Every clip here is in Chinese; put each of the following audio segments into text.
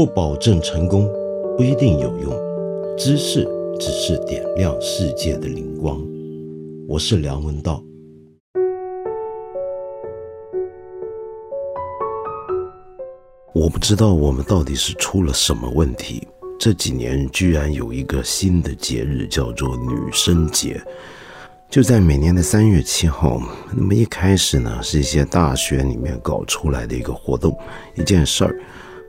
不保证成功，不一定有用。知识只是点亮世界的灵光。我是梁文道。我不知道我们到底是出了什么问题。这几年居然有一个新的节日，叫做女生节。就在每年的三月七号，那么一开始呢，是一些大学里面搞出来的一个活动，一件事儿，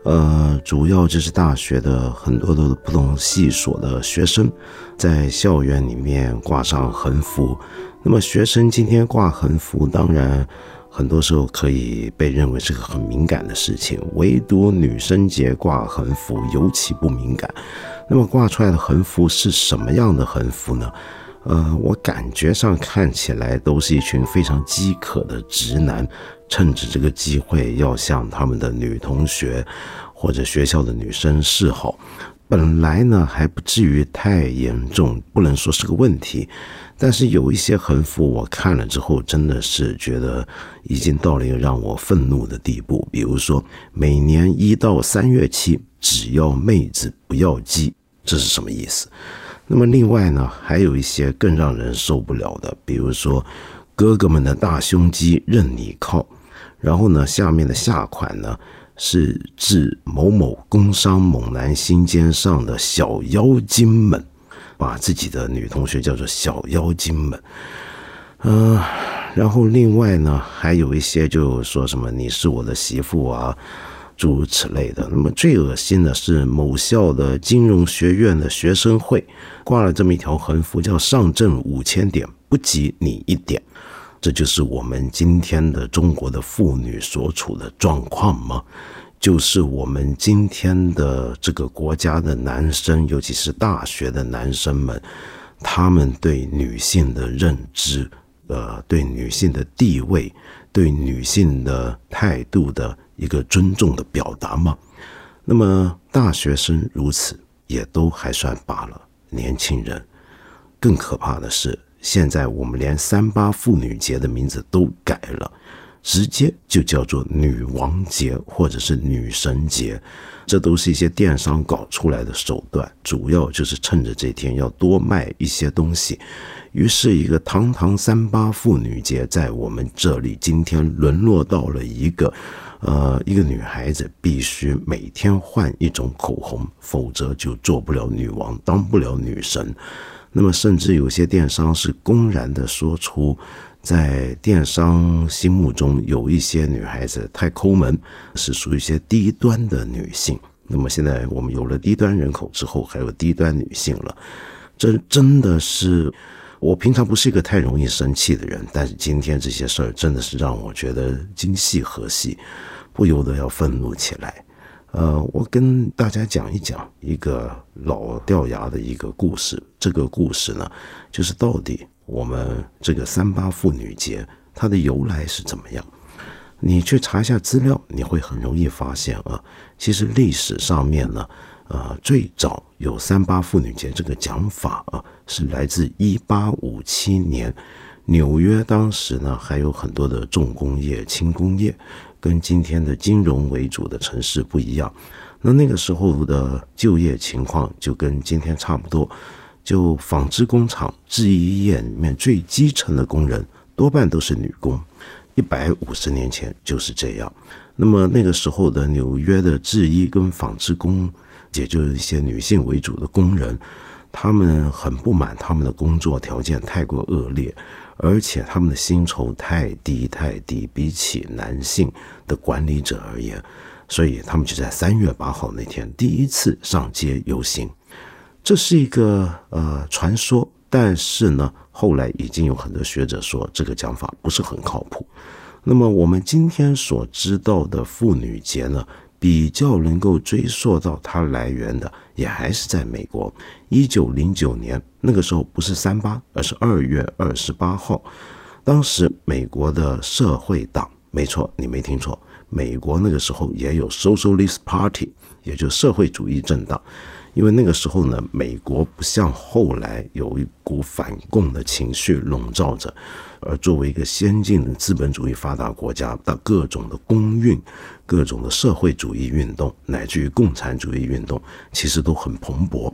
呃，主要就是大学的很多的不同系所的学生，在校园里面挂上横幅。那么学生今天挂横幅，当然很多时候可以被认为是个很敏感的事情，唯独女生节挂横幅尤其不敏感。那么挂出来的横幅是什么样的横幅呢？呃，我感觉上看起来都是一群非常饥渴的直男，趁着这个机会要向他们的女同学或者学校的女生示好。本来呢还不至于太严重，不能说是个问题。但是有一些横幅我看了之后，真的是觉得已经到了一个让我愤怒的地步。比如说，每年一到三月七，只要妹子不要鸡，这是什么意思？那么另外呢，还有一些更让人受不了的，比如说哥哥们的大胸肌任你靠，然后呢，下面的下款呢是致某某工商猛男心尖上的小妖精们，把自己的女同学叫做小妖精们，嗯，然后另外呢，还有一些就说什么你是我的媳妇啊。诸如此类的。那么最恶心的是，某校的金融学院的学生会挂了这么一条横幅，叫“上证五千点不及你一点”。这就是我们今天的中国的妇女所处的状况吗？就是我们今天的这个国家的男生，尤其是大学的男生们，他们对女性的认知，呃，对女性的地位，对女性的态度的。一个尊重的表达吗？那么大学生如此也都还算罢了。年轻人更可怕的是，现在我们连三八妇女节的名字都改了，直接就叫做女王节或者是女神节。这都是一些电商搞出来的手段，主要就是趁着这天要多卖一些东西。于是，一个堂堂三八妇女节在我们这里今天沦落到了一个。呃，一个女孩子必须每天换一种口红，否则就做不了女王，当不了女神。那么，甚至有些电商是公然的说出，在电商心目中有一些女孩子太抠门，是属于一些低端的女性。那么，现在我们有了低端人口之后，还有低端女性了，这真的是我平常不是一个太容易生气的人，但是今天这些事儿真的是让我觉得今夕何夕。不由得要愤怒起来，呃，我跟大家讲一讲一个老掉牙的一个故事。这个故事呢，就是到底我们这个三八妇女节它的由来是怎么样？你去查一下资料，你会很容易发现啊，其实历史上面呢，呃，最早有三八妇女节这个讲法啊，是来自一八五七年，纽约当时呢还有很多的重工业、轻工业。跟今天的金融为主的城市不一样，那那个时候的就业情况就跟今天差不多，就纺织工厂、制衣业里面最基层的工人多半都是女工，一百五十年前就是这样。那么那个时候的纽约的制衣跟纺织工，也就是一些女性为主的工人，他们很不满他们的工作条件太过恶劣。而且他们的薪酬太低太低，比起男性的管理者而言，所以他们就在三月八号那天第一次上街游行。这是一个呃传说，但是呢，后来已经有很多学者说这个讲法不是很靠谱。那么我们今天所知道的妇女节呢？比较能够追溯到它来源的，也还是在美国。一九零九年那个时候不是三八，而是二月二十八号。当时美国的社会党，没错，你没听错，美国那个时候也有 Socialist Party，也就社会主义政党，因为那个时候呢，美国不像后来有一股反共的情绪笼罩着，而作为一个先进的资本主义发达国家，的各种的公运、各种的社会主义运动，乃至于共产主义运动，其实都很蓬勃。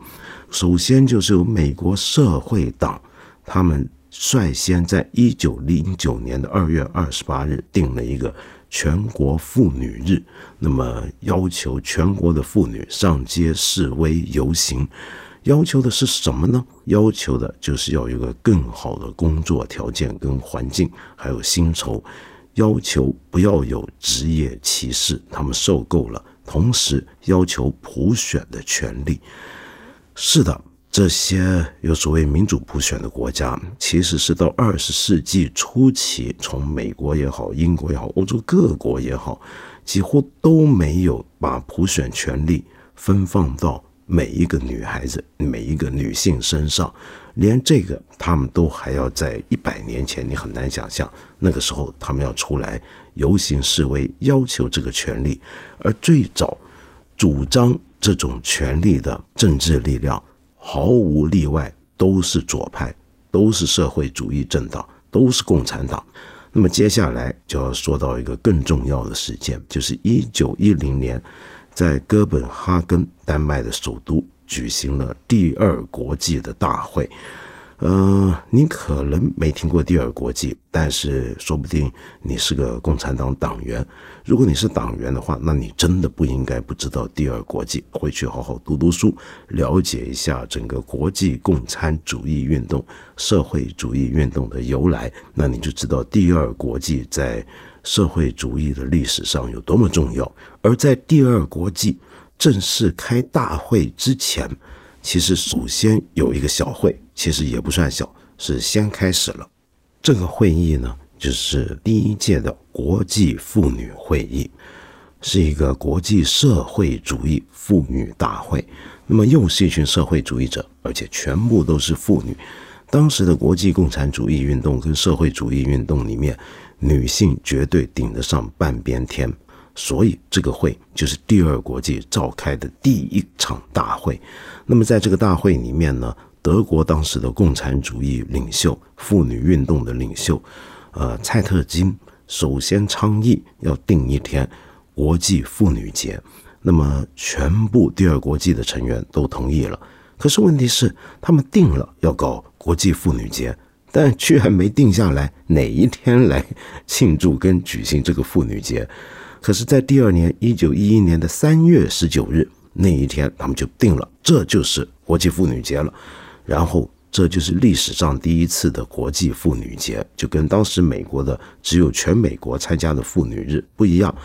首先就是由美国社会党，他们率先在一九零九年的二月二十八日定了一个。全国妇女日，那么要求全国的妇女上街示威游行，要求的是什么呢？要求的就是要有个更好的工作条件跟环境，还有薪酬，要求不要有职业歧视，他们受够了，同时要求普选的权利。是的。这些有所谓民主普选的国家，其实是到二十世纪初期，从美国也好、英国也好、欧洲各国也好，几乎都没有把普选权利分放到每一个女孩子、每一个女性身上。连这个，他们都还要在一百年前，你很难想象，那个时候他们要出来游行示威，要求这个权利。而最早主张这种权利的政治力量。毫无例外，都是左派，都是社会主义政党，都是共产党。那么接下来就要说到一个更重要的事件，就是一九一零年，在哥本哈根，丹麦的首都，举行了第二国际的大会。嗯，你可能没听过第二国际，但是说不定你是个共产党党员。如果你是党员的话，那你真的不应该不知道第二国际，回去好好读读书，了解一下整个国际共产主义运动、社会主义运动的由来，那你就知道第二国际在社会主义的历史上有多么重要。而在第二国际正式开大会之前，其实首先有一个小会。其实也不算小，是先开始了。这个会议呢，就是第一届的国际妇女会议，是一个国际社会主义妇女大会。那么又是一群社会主义者，而且全部都是妇女。当时的国际共产主义运动跟社会主义运动里面，女性绝对顶得上半边天。所以这个会就是第二国际召开的第一场大会。那么在这个大会里面呢？德国当时的共产主义领袖、妇女运动的领袖，呃，蔡特金首先倡议要定一天国际妇女节。那么，全部第二国际的成员都同意了。可是问题是，他们定了要搞国际妇女节，但居然没定下来哪一天来庆祝跟举行这个妇女节。可是，在第二年一九一一年的三月十九日那一天，他们就定了，这就是国际妇女节了。然后，这就是历史上第一次的国际妇女节，就跟当时美国的只有全美国参加的妇女日不一样。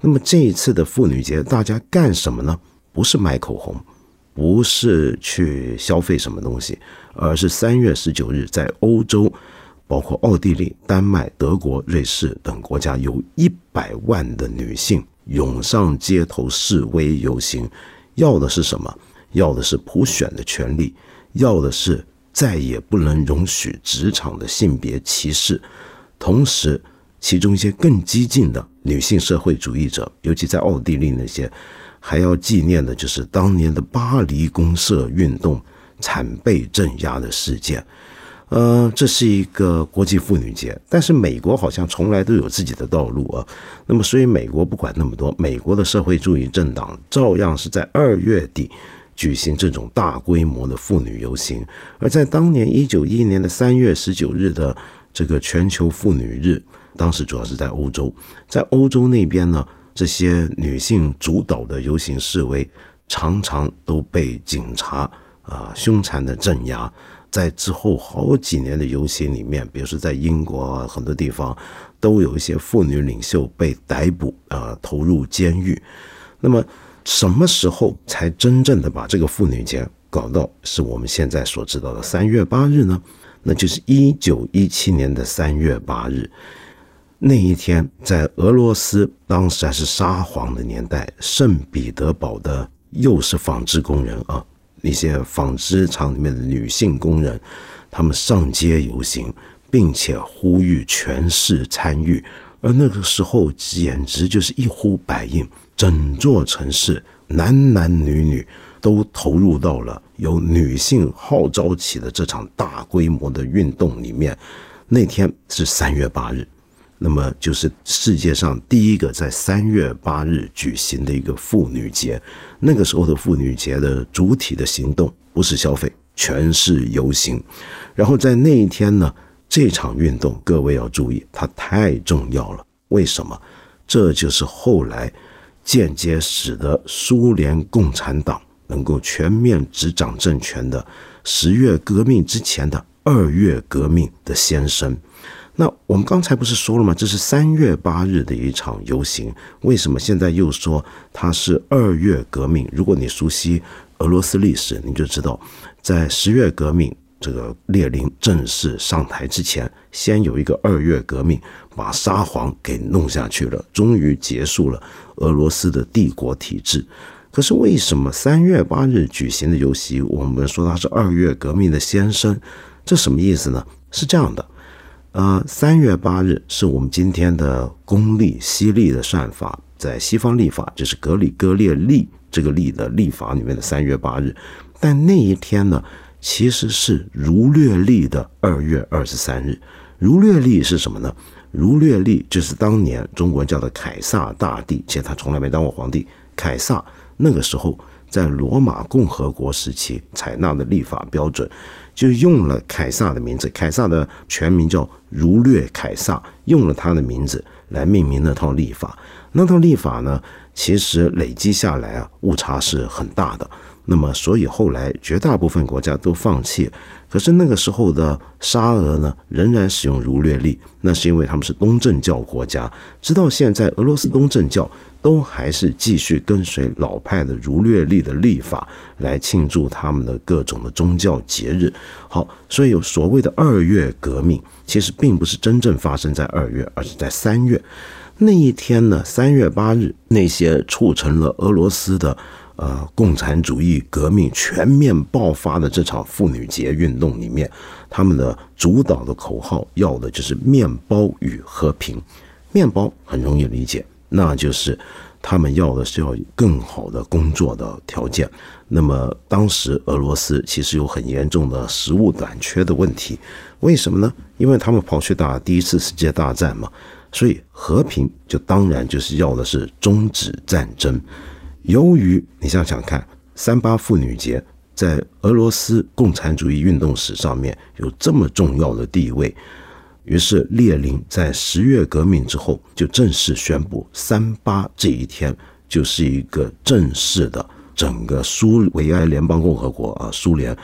那么这一次的妇女节，大家干什么呢？不是买口红，不是去消费什么东西，而是三月十九日在欧洲，包括奥地利、丹麦、德国、瑞士等国家，有一百万的女性涌上街头示威游行，要的是什么？要的是普选的权利。要的是再也不能容许职场的性别歧视，同时，其中一些更激进的女性社会主义者，尤其在奥地利那些，还要纪念的就是当年的巴黎公社运动惨被镇压的事件。呃，这是一个国际妇女节，但是美国好像从来都有自己的道路啊。那么，所以美国不管那么多，美国的社会主义政党照样是在二月底。举行这种大规模的妇女游行，而在当年一九一一年的三月十九日的这个全球妇女日，当时主要是在欧洲，在欧洲那边呢，这些女性主导的游行示威常常都被警察啊凶残的镇压。在之后好几年的游行里面，比如说在英国很多地方，都有一些妇女领袖被逮捕啊投入监狱。那么。什么时候才真正的把这个妇女节搞到是我们现在所知道的三月八日呢？那就是一九一七年的三月八日那一天，在俄罗斯当时还是沙皇的年代，圣彼得堡的又是纺织工人啊，一些纺织厂里面的女性工人，他们上街游行，并且呼吁全市参与，而那个时候简直就是一呼百应。整座城市男男女女都投入到了由女性号召起的这场大规模的运动里面。那天是三月八日，那么就是世界上第一个在三月八日举行的一个妇女节。那个时候的妇女节的主体的行动不是消费，全是游行。然后在那一天呢，这场运动各位要注意，它太重要了。为什么？这就是后来间接使得苏联共产党能够全面执掌政权的十月革命之前的。二月革命的先声，那我们刚才不是说了吗？这是三月八日的一场游行，为什么现在又说它是二月革命？如果你熟悉俄罗斯历史，你就知道，在十月革命这个列宁正式上台之前，先有一个二月革命，把沙皇给弄下去了，终于结束了俄罗斯的帝国体制。可是为什么三月八日举行的游戏，我们说它是二月革命的先声？这什么意思呢？是这样的，呃，三月八日是我们今天的公历西历的算法，在西方历法就是格里戈列历这个历的历法里面的三月八日，但那一天呢，其实是儒略历的二月二十三日。儒略历是什么呢？儒略历就是当年中国人叫的凯撒大帝，其实他从来没当过皇帝。凯撒那个时候在罗马共和国时期采纳的历法标准。就用了凯撒的名字，凯撒的全名叫儒略凯撒，用了他的名字来命名那套历法。那套历法呢，其实累积下来啊，误差是很大的。那么，所以后来绝大部分国家都放弃。可是那个时候的沙俄呢，仍然使用儒略历，那是因为他们是东正教国家。直到现在，俄罗斯东正教。都还是继续跟随老派的儒略历的历法来庆祝他们的各种的宗教节日。好，所以有所谓的二月革命，其实并不是真正发生在二月，而是在三月那一天呢。三月八日，那些促成了俄罗斯的呃共产主义革命全面爆发的这场妇女节运动里面，他们的主导的口号要的就是面包与和平。面包很容易理解。那就是他们要的是要更好的工作的条件。那么当时俄罗斯其实有很严重的食物短缺的问题，为什么呢？因为他们跑去打第一次世界大战嘛，所以和平就当然就是要的是终止战争。由于你想想看，三八妇女节在俄罗斯共产主义运动史上面有这么重要的地位。于是，列宁在十月革命之后就正式宣布，三八这一天就是一个正式的整个苏维埃联邦共和国啊，苏联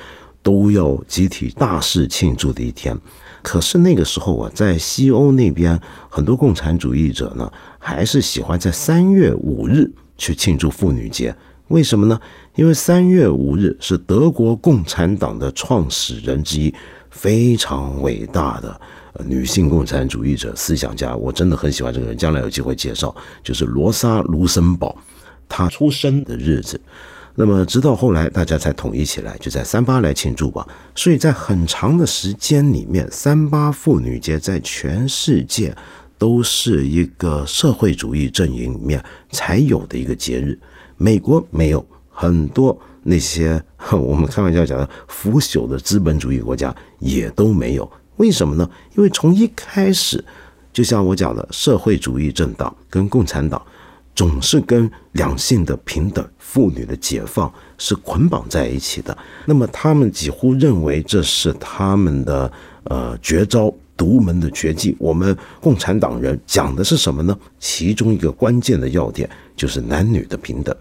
都要集体大肆庆祝的一天。可是那个时候啊，在西欧那边，很多共产主义者呢，还是喜欢在三月五日去庆祝妇女节。为什么呢？因为三月五日是德国共产党的创始人之一，非常伟大的。女性共产主义者思想家，我真的很喜欢这个人。将来有机会介绍，就是罗莎·卢森堡，她出生的日子。那么，直到后来大家才统一起来，就在三八来庆祝吧。所以在很长的时间里面，三八妇女节在全世界都是一个社会主义阵营里面才有的一个节日。美国没有，很多那些我们开玩笑讲的腐朽的资本主义国家也都没有。为什么呢？因为从一开始，就像我讲的，社会主义政党跟共产党总是跟两性的平等、妇女的解放是捆绑在一起的。那么他们几乎认为这是他们的呃绝招、独门的绝技。我们共产党人讲的是什么呢？其中一个关键的要点就是男女的平等。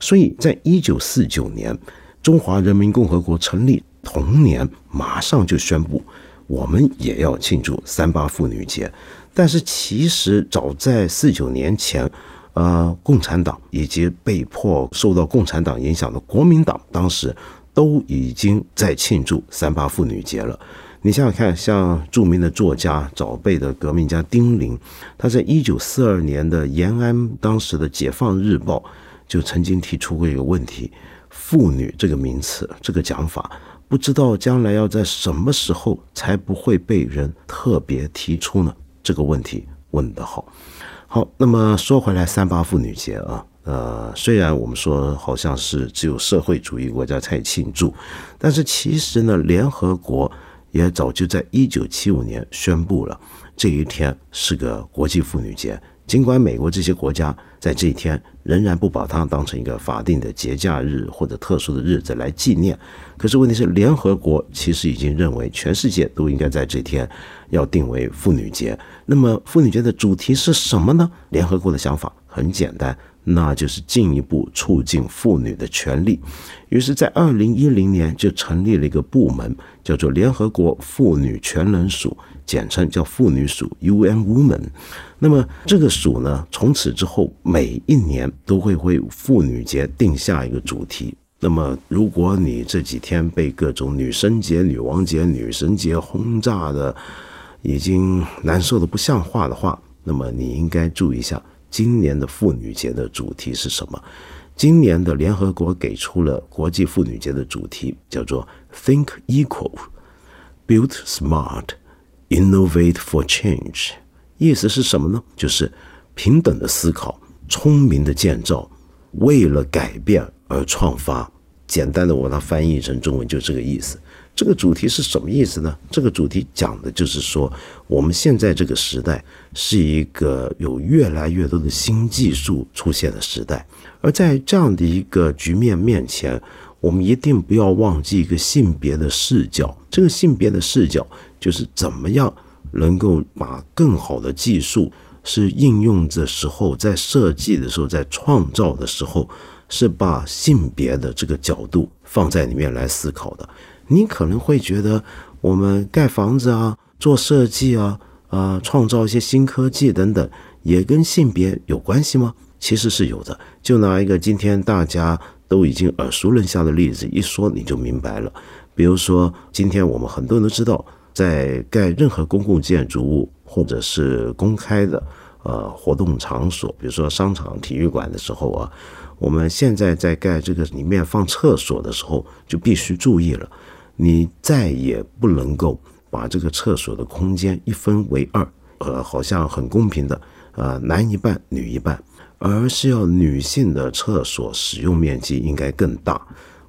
所以在一九四九年，中华人民共和国成立同年，马上就宣布。我们也要庆祝三八妇女节，但是其实早在四九年前，呃，共产党以及被迫受到共产党影响的国民党，当时都已经在庆祝三八妇女节了。你想想看，像著名的作家、早辈的革命家丁玲，他在一九四二年的延安当时的《解放日报》就曾经提出过一个问题：妇女这个名词，这个讲法。不知道将来要在什么时候才不会被人特别提出呢？这个问题问得好。好，那么说回来，三八妇女节啊，呃，虽然我们说好像是只有社会主义国家才庆祝，但是其实呢，联合国也早就在一九七五年宣布了这一天是个国际妇女节。尽管美国这些国家在这一天仍然不把它当成一个法定的节假日或者特殊的日子来纪念，可是问题是，联合国其实已经认为全世界都应该在这天要定为妇女节。那么，妇女节的主题是什么呢？联合国的想法很简单。那就是进一步促进妇女的权利，于是，在二零一零年就成立了一个部门，叫做联合国妇女全能署，简称叫妇女署 （UN Women）。那么，这个署呢，从此之后每一年都会为妇女节定下一个主题。那么，如果你这几天被各种女生节、女王节、女神节轰炸的已经难受的不像话的话，那么你应该注意一下。今年的妇女节的主题是什么？今年的联合国给出了国际妇女节的主题，叫做 “Think Equal, Build Smart, Innovate for Change”。意思是什么呢？就是平等的思考，聪明的建造，为了改变而创发。简单的，我把它翻译成中文就这个意思。这个主题是什么意思呢？这个主题讲的就是说，我们现在这个时代是一个有越来越多的新技术出现的时代，而在这样的一个局面面前，我们一定不要忘记一个性别的视角。这个性别的视角就是怎么样能够把更好的技术是应用的时候，在设计的时候，在创造的时候，是把性别的这个角度放在里面来思考的。你可能会觉得，我们盖房子啊、做设计啊、啊创造一些新科技等等，也跟性别有关系吗？其实是有的。就拿一个今天大家都已经耳熟能详的例子一说，你就明白了。比如说，今天我们很多人都知道，在盖任何公共建筑物或者是公开的呃活动场所，比如说商场、体育馆的时候啊，我们现在在盖这个里面放厕所的时候，就必须注意了。你再也不能够把这个厕所的空间一分为二，呃，好像很公平的，呃，男一半，女一半，而是要女性的厕所使用面积应该更大。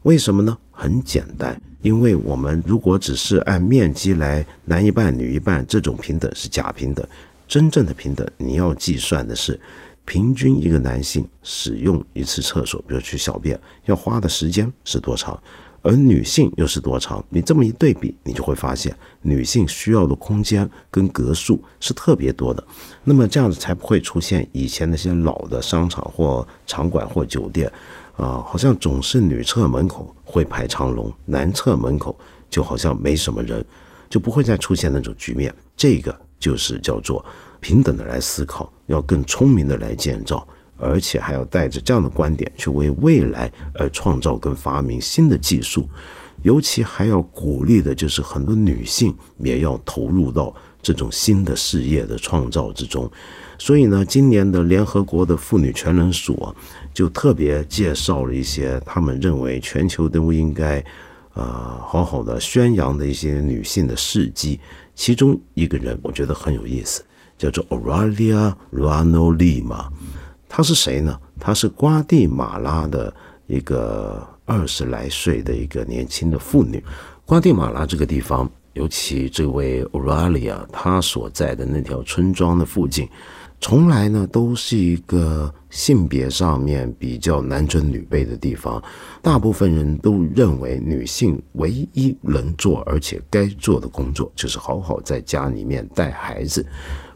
为什么呢？很简单，因为我们如果只是按面积来男一半，女一半，这种平等是假平等。真正的平等，你要计算的是平均一个男性使用一次厕所，比如去小便，要花的时间是多长。而女性又是多长？你这么一对比，你就会发现女性需要的空间跟格数是特别多的。那么这样子才不会出现以前那些老的商场或场馆或酒店，啊，好像总是女厕门口会排长龙，男厕门口就好像没什么人，就不会再出现那种局面。这个就是叫做平等的来思考，要更聪明的来建造。而且还要带着这样的观点去为未来而创造跟发明新的技术，尤其还要鼓励的就是很多女性也要投入到这种新的事业的创造之中。所以呢，今年的联合国的妇女全能署啊，就特别介绍了一些他们认为全球都应该呃好好的宣扬的一些女性的事迹。其中一个人我觉得很有意思，叫做 Aurelia Rano Lima。她是谁呢？她是瓜地马拉的一个二十来岁的一个年轻的妇女。瓜地马拉这个地方，尤其这位 Oralia 她所在的那条村庄的附近，从来呢都是一个性别上面比较男尊女卑的地方。大部分人都认为，女性唯一能做而且该做的工作，就是好好在家里面带孩子。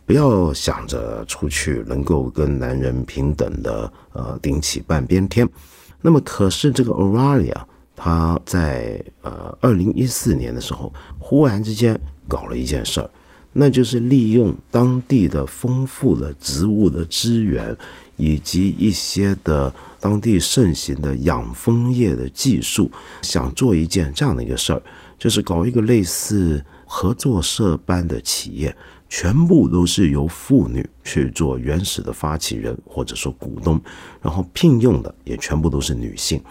不要想着出去能够跟男人平等的呃顶起半边天。那么，可是这个 Oralia 他在呃二零一四年的时候，忽然之间搞了一件事儿，那就是利用当地的丰富的植物的资源，以及一些的当地盛行的养蜂业的技术，想做一件这样的一个事儿，就是搞一个类似合作社般的企业。全部都是由妇女去做原始的发起人或者说股东，然后聘用的也全部都是女性。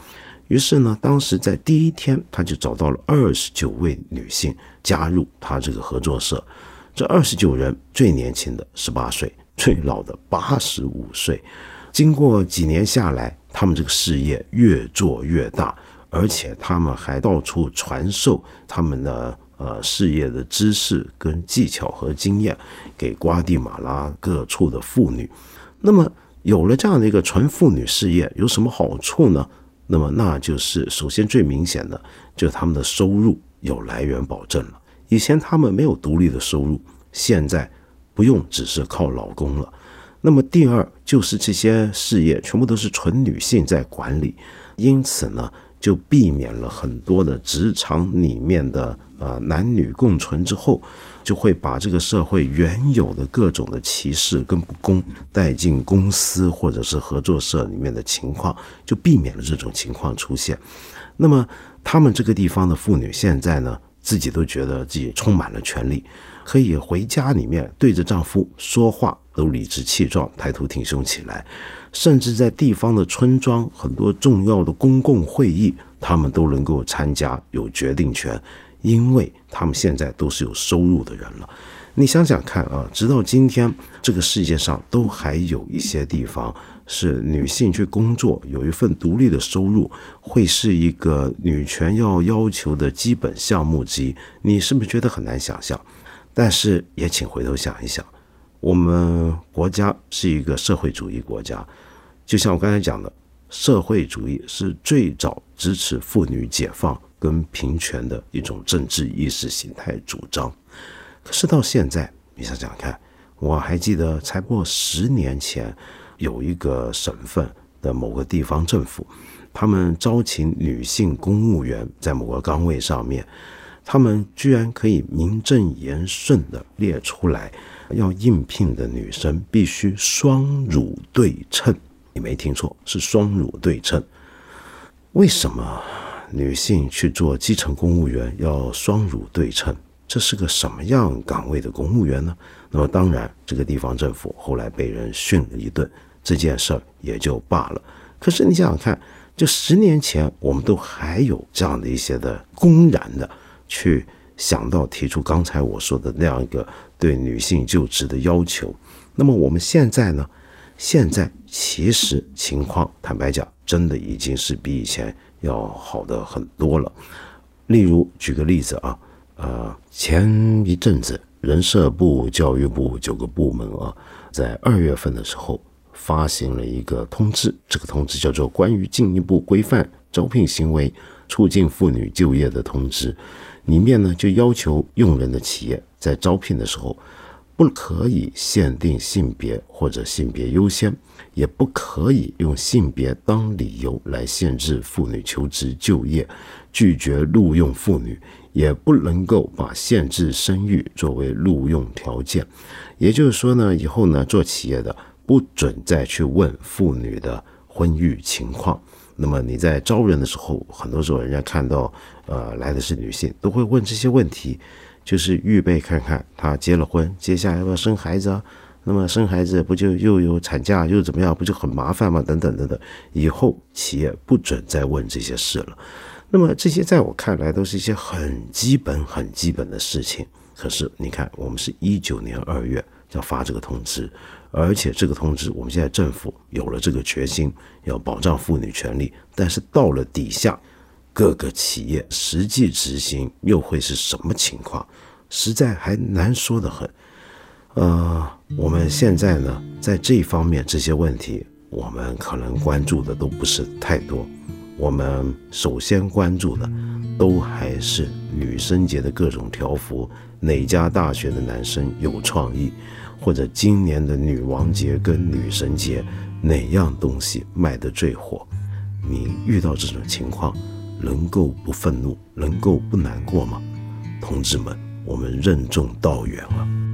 于是呢，当时在第一天，他就找到了二十九位女性加入他这个合作社。这二十九人最年轻的十八岁，最老的八十五岁。经过几年下来，他们这个事业越做越大，而且他们还到处传授他们的呃事业的知识跟技巧和经验给瓜地马拉各处的妇女。那么有了这样的一个纯妇女事业，有什么好处呢？那么那就是首先最明显的，就是他们的收入有来源保证了。以前他们没有独立的收入，现在不用只是靠老公了。那么第二就是这些事业全部都是纯女性在管理，因此呢，就避免了很多的职场里面的呃男女共存之后，就会把这个社会原有的各种的歧视跟不公带进公司或者是合作社里面的情况，就避免了这种情况出现。那么他们这个地方的妇女现在呢，自己都觉得自己充满了权利，可以回家里面对着丈夫说话。都理直气壮，抬头挺胸起来，甚至在地方的村庄很多重要的公共会议，他们都能够参加，有决定权，因为他们现在都是有收入的人了。你想想看啊，直到今天，这个世界上都还有一些地方是女性去工作，有一份独立的收入，会是一个女权要要求的基本项目之一。你是不是觉得很难想象？但是也请回头想一想。我们国家是一个社会主义国家，就像我刚才讲的，社会主义是最早支持妇女解放跟平权的一种政治意识形态主张。可是到现在，你想想看，我还记得才过十年前，有一个省份的某个地方政府，他们招请女性公务员在某个岗位上面，他们居然可以名正言顺的列出来。要应聘的女生必须双乳对称，你没听错，是双乳对称。为什么女性去做基层公务员要双乳对称？这是个什么样岗位的公务员呢？那么当然，这个地方政府后来被人训了一顿，这件事儿也就罢了。可是你想想看，就十年前，我们都还有这样的一些的公然的去想到提出刚才我说的那样一个。对女性就职的要求，那么我们现在呢？现在其实情况，坦白讲，真的已经是比以前要好的很多了。例如，举个例子啊，呃，前一阵子，人社部、教育部九个部门啊，在二月份的时候发行了一个通知，这个通知叫做《关于进一步规范招聘行为、促进妇女就业的通知》，里面呢就要求用人的企业。在招聘的时候，不可以限定性别或者性别优先，也不可以用性别当理由来限制妇女求职就业，拒绝录用妇女，也不能够把限制生育作为录用条件。也就是说呢，以后呢，做企业的不准再去问妇女的婚育情况。那么你在招人的时候，很多时候人家看到呃来的是女性，都会问这些问题。就是预备看看她结了婚，接下来要不要生孩子啊？那么生孩子不就又有产假又怎么样？不就很麻烦吗？等等等等，以后企业不准再问这些事了。那么这些在我看来都是一些很基本、很基本的事情。可是你看，我们是一九年二月要发这个通知，而且这个通知我们现在政府有了这个决心要保障妇女权利，但是到了底下。各个企业实际执行又会是什么情况？实在还难说的很。呃，我们现在呢，在这方面这些问题，我们可能关注的都不是太多。我们首先关注的，都还是女生节的各种条幅，哪家大学的男生有创意，或者今年的女王节跟女神节哪样东西卖得最火？你遇到这种情况？能够不愤怒，能够不难过吗？同志们，我们任重道远了。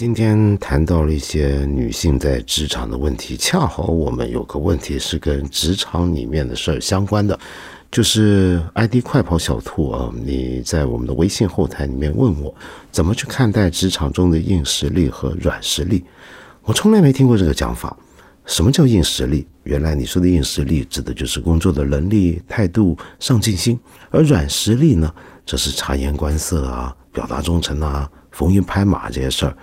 今天谈到了一些女性在职场的问题，恰好我们有个问题是跟职场里面的事儿相关的。就是 ID 快跑小兔啊，你在我们的微信后台里面问我怎么去看待职场中的硬实力和软实力，我从来没听过这个讲法。什么叫硬实力？原来你说的硬实力指的就是工作的能力、态度、上进心，而软实力呢，则是察言观色啊、表达忠诚啊、逢迎拍马这些事儿。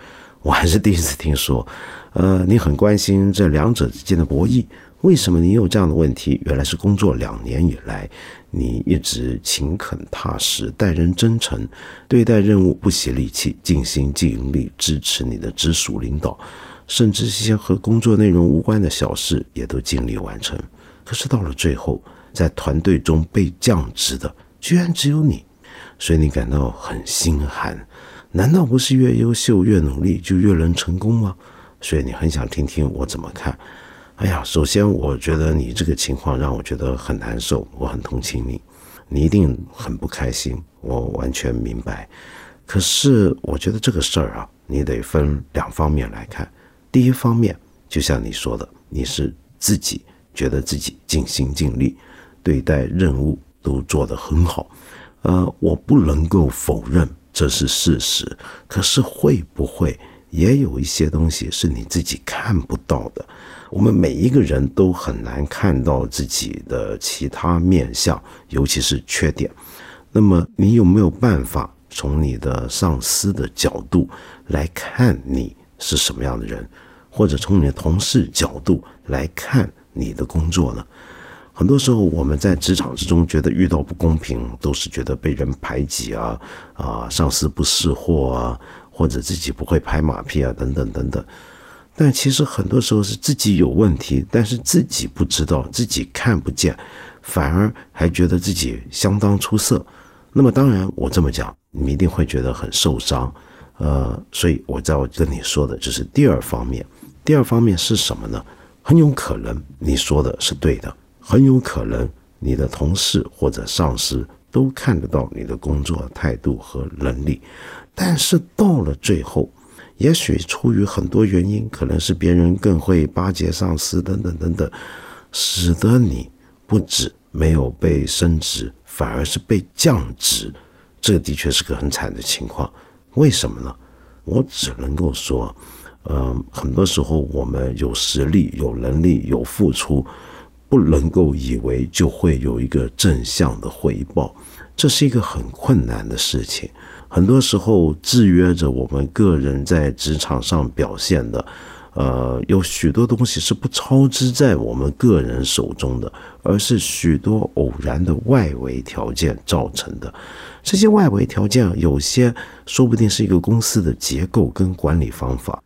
我还是第一次听说。呃，你很关心这两者之间的博弈，为什么你有这样的问题？原来是工作两年以来，你一直勤恳踏实，待人真诚，对待任务不惜力气，尽心尽力支持你的直属领导。甚至一些和工作内容无关的小事也都尽力完成，可是到了最后，在团队中被降职的居然只有你，所以你感到很心寒。难道不是越优秀越努力就越能成功吗？所以你很想听听我怎么看。哎呀，首先我觉得你这个情况让我觉得很难受，我很同情你，你一定很不开心，我完全明白。可是我觉得这个事儿啊，你得分两方面来看。第一方面，就像你说的，你是自己觉得自己尽心尽力，对待任务都做得很好，呃，我不能够否认这是事实。可是会不会也有一些东西是你自己看不到的？我们每一个人都很难看到自己的其他面相，尤其是缺点。那么，你有没有办法从你的上司的角度来看你是什么样的人？或者从你的同事角度来看你的工作呢？很多时候我们在职场之中觉得遇到不公平，都是觉得被人排挤啊啊，上司不识货啊，或者自己不会拍马屁啊，等等等等。但其实很多时候是自己有问题，但是自己不知道，自己看不见，反而还觉得自己相当出色。那么当然，我这么讲，你一定会觉得很受伤。呃，所以我在跟你说的就是第二方面。第二方面是什么呢？很有可能你说的是对的，很有可能你的同事或者上司都看得到你的工作态度和能力，但是到了最后，也许出于很多原因，可能是别人更会巴结上司等等等等，使得你不止没有被升职，反而是被降职，这的确是个很惨的情况。为什么呢？我只能够说。嗯，很多时候我们有实力、有能力、有付出，不能够以为就会有一个正向的回报，这是一个很困难的事情。很多时候制约着我们个人在职场上表现的，呃，有许多东西是不操之在我们个人手中的，而是许多偶然的外围条件造成的。这些外围条件有些说不定是一个公司的结构跟管理方法。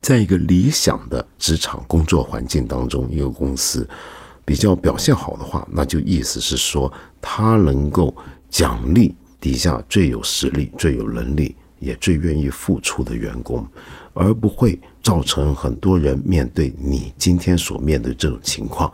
在一个理想的职场工作环境当中，一个公司比较表现好的话，那就意思是说，他能够奖励底下最有实力、最有能力、也最愿意付出的员工，而不会造成很多人面对你今天所面对这种情况。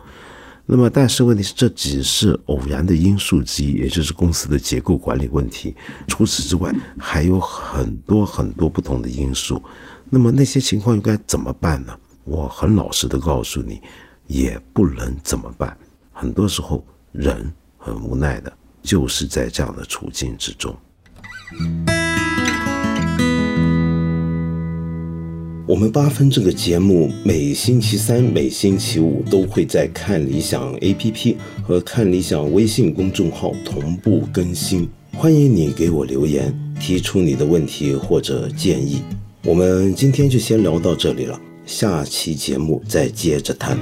那么，但是问题是，这只是偶然的因素之一，也就是公司的结构管理问题。除此之外，还有很多很多不同的因素。那么那些情况应该怎么办呢？我很老实的告诉你，也不能怎么办。很多时候，人很无奈的，就是在这样的处境之中。我们八分这个节目每星期三、每星期五都会在看理想 APP 和看理想微信公众号同步更新。欢迎你给我留言，提出你的问题或者建议。我们今天就先聊到这里了，下期节目再接着谈。